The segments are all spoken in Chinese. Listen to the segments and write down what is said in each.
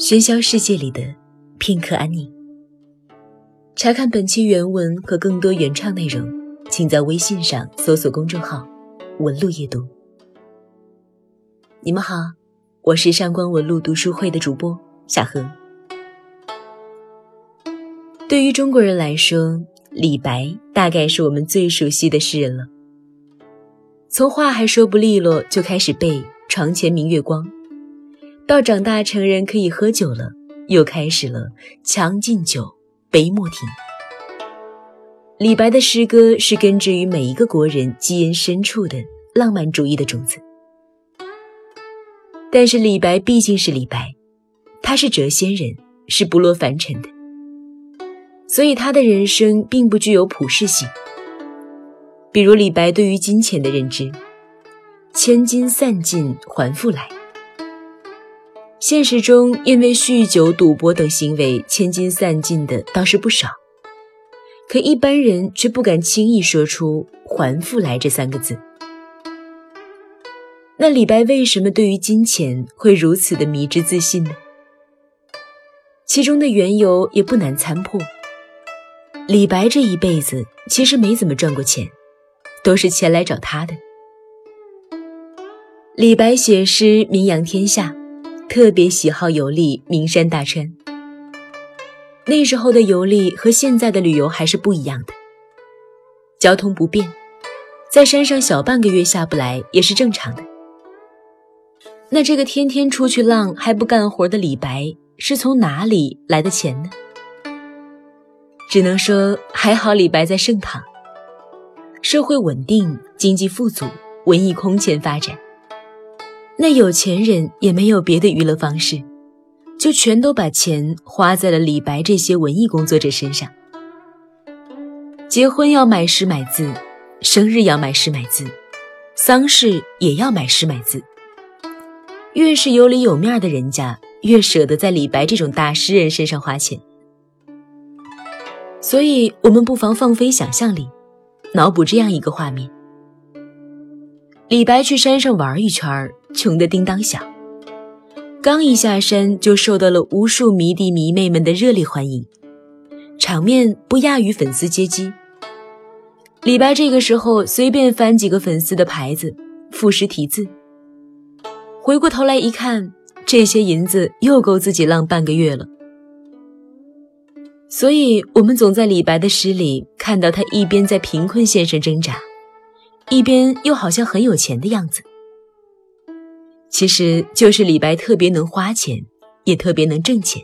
喧嚣世界里的片刻安宁。查看本期原文和更多原创内容，请在微信上搜索公众号“文路夜读”。你们好，我是上官文路读书会的主播夏荷。对于中国人来说，李白大概是我们最熟悉的诗人了。从话还说不利落就开始背“床前明月光”。到长大成人可以喝酒了，又开始了“将进酒，杯莫停”。李白的诗歌是根植于每一个国人基因深处的浪漫主义的种子。但是李白毕竟是李白，他是谪仙人，是不落凡尘的，所以他的人生并不具有普适性。比如李白对于金钱的认知：“千金散尽还复来。”现实中，因为酗酒、赌博等行为千金散尽的倒是不少，可一般人却不敢轻易说出“还复来”这三个字。那李白为什么对于金钱会如此的迷之自信呢？其中的缘由也不难参破。李白这一辈子其实没怎么赚过钱，都是钱来找他的。李白写诗名扬天下。特别喜好游历名山大川。那时候的游历和现在的旅游还是不一样的，交通不便，在山上小半个月下不来也是正常的。那这个天天出去浪还不干活的李白是从哪里来的钱呢？只能说还好李白在盛唐，社会稳定，经济富足，文艺空前发展。那有钱人也没有别的娱乐方式，就全都把钱花在了李白这些文艺工作者身上。结婚要买诗买字，生日要买诗买字，丧事也要买诗买字。越是有里有面的人家，越舍得在李白这种大诗人身上花钱。所以，我们不妨放飞想象力，脑补这样一个画面。李白去山上玩一圈，穷得叮当响。刚一下山，就受到了无数迷弟迷妹们的热烈欢迎，场面不亚于粉丝接机。李白这个时候随便翻几个粉丝的牌子，赋诗题字。回过头来一看，这些银子又够自己浪半个月了。所以，我们总在李白的诗里看到他一边在贫困线上挣扎。一边又好像很有钱的样子，其实就是李白特别能花钱，也特别能挣钱。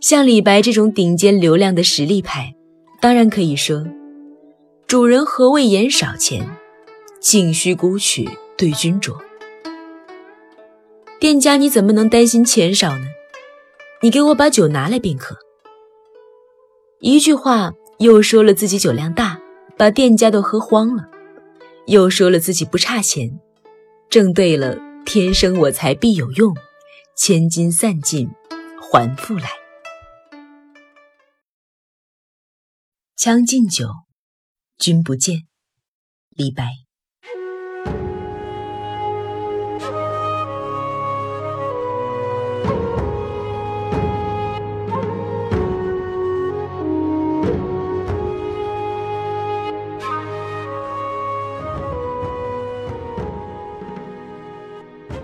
像李白这种顶尖流量的实力派，当然可以说：“主人何为言少钱，径须沽取对君酌。”店家你怎么能担心钱少呢？你给我把酒拿来便可。一句话又说了自己酒量大。把店家都喝慌了，又说了自己不差钱，正对了“天生我材必有用，千金散尽还复来”。将进酒，君不见。李白。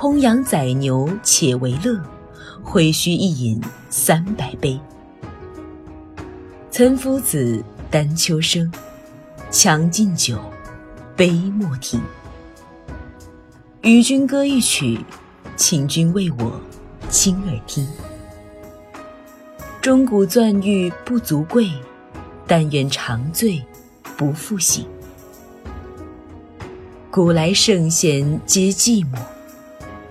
烹羊宰牛且为乐，挥须一饮三百杯。岑夫子，丹丘生，将进酒，杯莫停。与君歌一曲，请君为我倾耳听。钟鼓馔玉不足贵，但愿长醉不复醒。古来圣贤皆寂寞。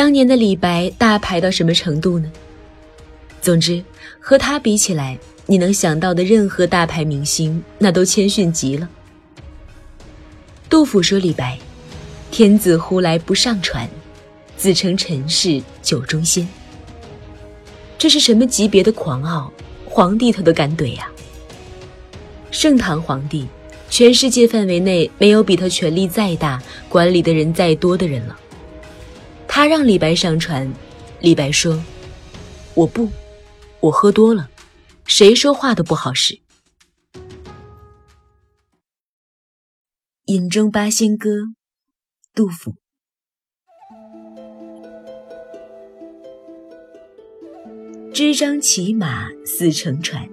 当年的李白大牌到什么程度呢？总之，和他比起来，你能想到的任何大牌明星，那都谦逊极了。杜甫说李白：“天子呼来不上船，自称臣是酒中仙。”这是什么级别的狂傲？皇帝他都敢怼呀！盛唐皇帝，全世界范围内没有比他权力再大、管理的人再多的人了。他让李白上船，李白说：“我不。”我喝多了，谁说话都不好使。《饮中八仙歌》，杜甫。支张骑马似乘船，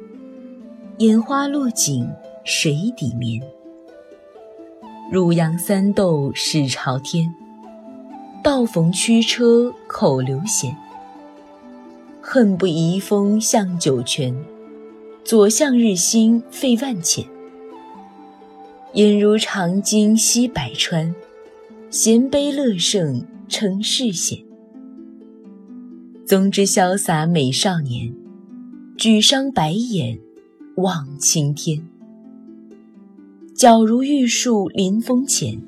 眼花落井水底眠。汝阳三斗始朝天，道逢驱车口流涎。恨不移风向九泉，左向日星费万钱。引如长鲸吸百川，衔杯乐圣称世显。宗之潇洒美少年，举觞白眼望青天。皎如玉树临风前，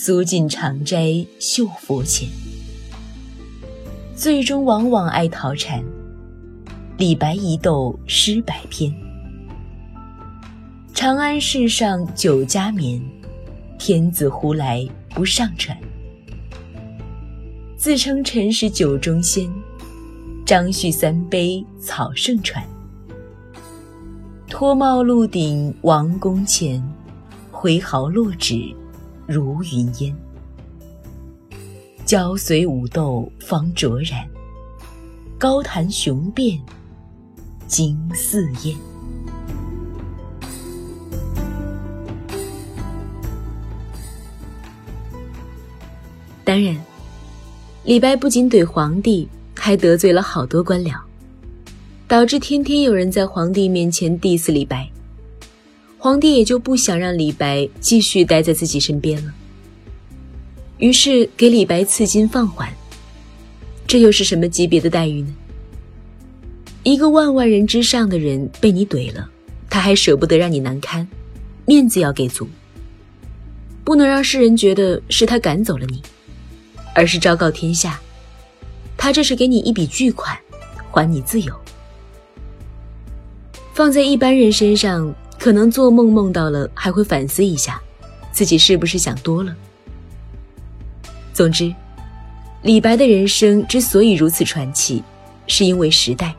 苏尽长斋绣佛前。最终往往爱陶禅，李白一斗诗百篇。长安市上酒家眠，天子呼来不上船。自称臣是酒中仙，张旭三杯草圣传。脱帽露顶王宫前，挥毫落纸如云烟。交随武斗方卓然，高谈雄辩惊四燕。当然，李白不仅怼皇帝，还得罪了好多官僚，导致天天有人在皇帝面前 diss 李白，皇帝也就不想让李白继续待在自己身边了。于是给李白赐金放还，这又是什么级别的待遇呢？一个万万人之上的人被你怼了，他还舍不得让你难堪，面子要给足，不能让世人觉得是他赶走了你，而是昭告天下，他这是给你一笔巨款，还你自由。放在一般人身上，可能做梦梦到了还会反思一下，自己是不是想多了。总之，李白的人生之所以如此传奇，是因为时代，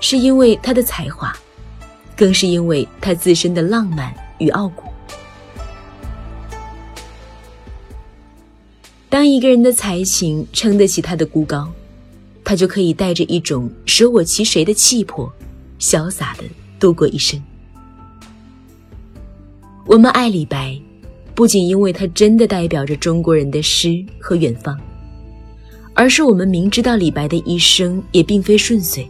是因为他的才华，更是因为他自身的浪漫与傲骨。当一个人的才情撑得起他的孤高，他就可以带着一种舍我其谁的气魄，潇洒的度过一生。我们爱李白。不仅因为他真的代表着中国人的诗和远方，而是我们明知道李白的一生也并非顺遂，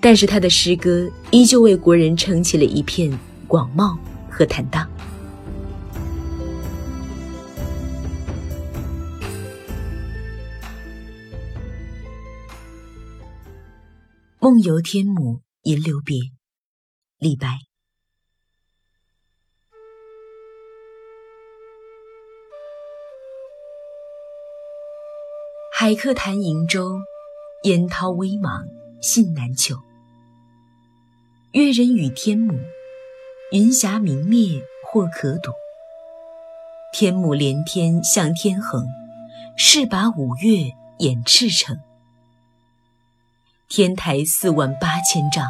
但是他的诗歌依旧为国人撑起了一片广袤和坦荡。梦游天姥吟留别，李白。海客谈瀛洲，烟涛微茫信难求。越人语天姥，云霞明灭或可睹。天姥连天向天横，势拔五岳掩赤城。天台四万八千丈，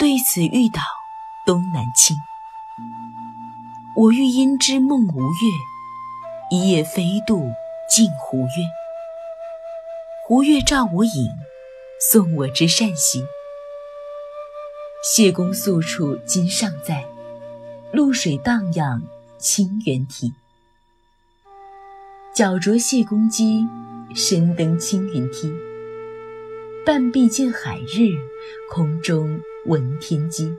对此欲倒东南倾。我欲因之梦吴越，一夜飞渡镜湖月。湖月照我影，送我之善行。谢公宿处今尚在，渌水荡漾清猿啼。脚着谢公屐，身登青云梯。半壁见海日，空中闻天鸡。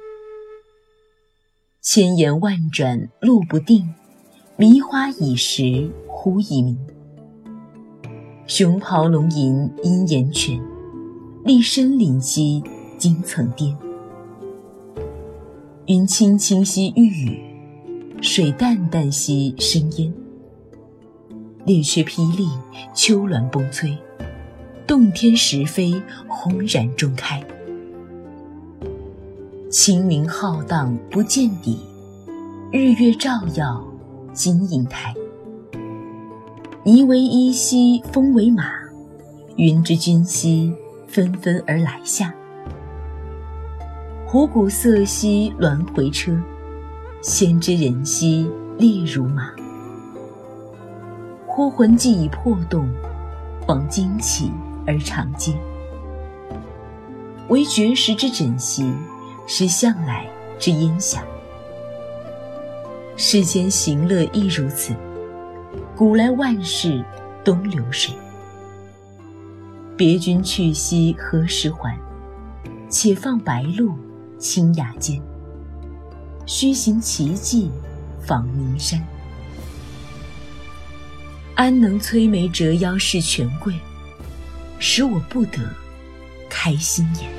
千言万转路不定，迷花已时忽已明。熊咆龙吟阴岩泉，立深林兮惊层巅。云轻轻兮欲雨，水淡淡兮生烟。列缺霹雳，丘峦崩摧。洞天石扉，轰然中开。清明浩荡不见底，日月照耀金银台。霓为衣兮风为马，云之君兮纷纷而来下。虎鼓瑟兮鸾回车，仙之人兮列如马。忽魂既已魄动，恍惊起。而长嗟，唯绝食之枕席，是向来之烟霞。世间行乐亦如此，古来万事东流水。别君去兮何时还？且放白鹿青崖间。须行奇迹访名山。安能摧眉折腰事权贵？使我不得开心颜。